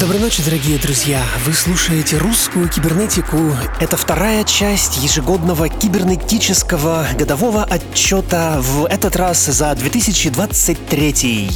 Доброй ночи, дорогие друзья! Вы слушаете «Русскую кибернетику». Это вторая часть ежегодного кибернетического годового отчета в этот раз за 2023.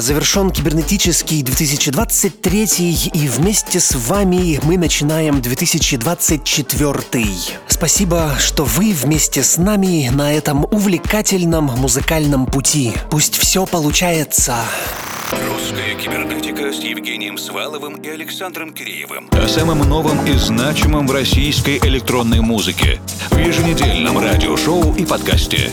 Друзья, завершен кибернетический 2023 и вместе с вами мы начинаем 2024. Спасибо, что вы вместе с нами на этом увлекательном музыкальном пути. Пусть все получается. Русская кибернетика с Евгением Сваловым и Александром Киреевым. О самом новом и значимом в российской электронной музыке в еженедельном радиошоу и подкасте.